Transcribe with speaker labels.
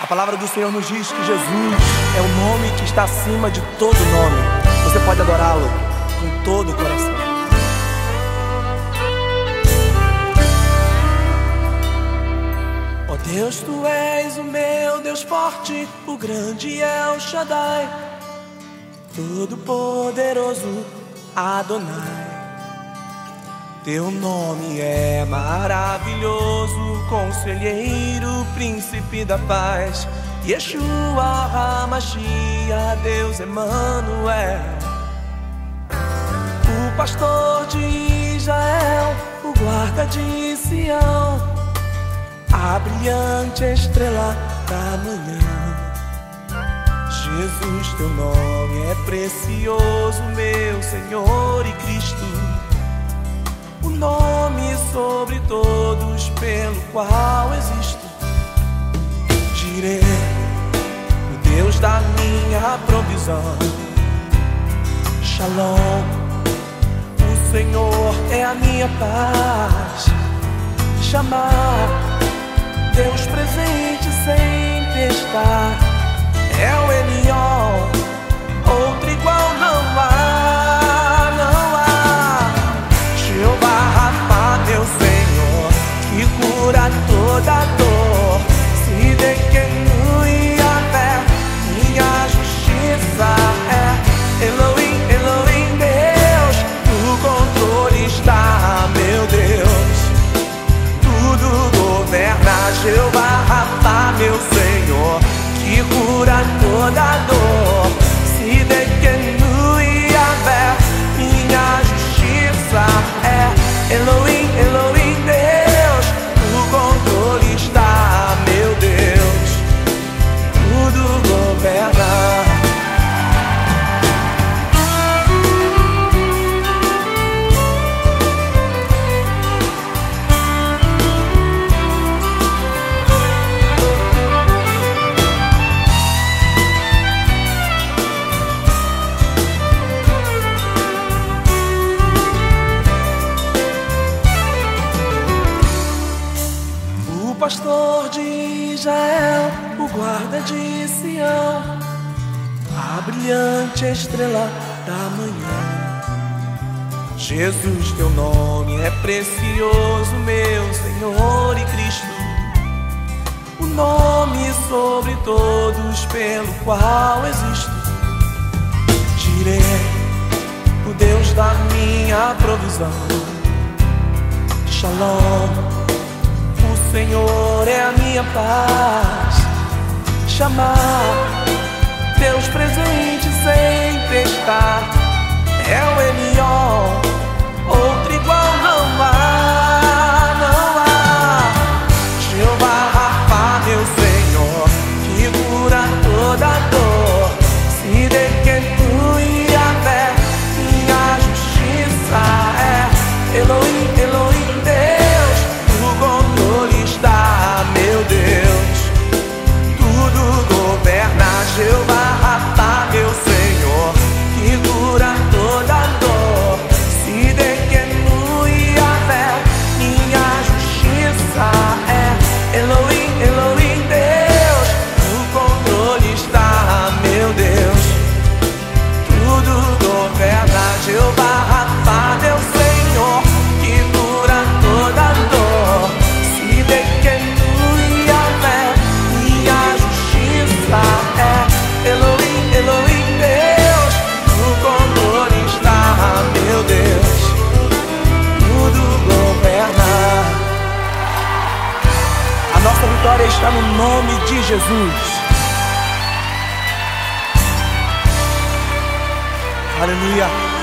Speaker 1: A palavra do Senhor nos diz que Jesus é o nome que está acima de todo nome. Você pode adorá-lo com todo o coração. Oh Deus, tu és o meu Deus forte, o grande é o Shaddai, todo poderoso Adonai. Teu nome é maravilhoso, conselheiro, príncipe da paz. Yeshua HaMashiach, Deus Emmanuel. O pastor de Israel, o guarda de Sião. A brilhante estrela da manhã. Jesus, teu nome é precioso, meu Senhor e Cristo o nome sobre todos pelo qual existo. Direi, o Deus da minha provisão. Shalom, o Senhor é a minha paz. Chamar Deus presente sempre está. É o Elion, outro igual não há. cura toda dor. shaking pastor de Israel, o guarda de Sião, a brilhante estrela da manhã. Jesus, teu nome é precioso, meu Senhor e Cristo, o nome sobre todos pelo qual existo. Direi, o Deus da minha provisão. Shalom Senhor é a minha paz. Chamar Deus presente sempre está. É o Elion, está no nome de Jesus. Aleluia.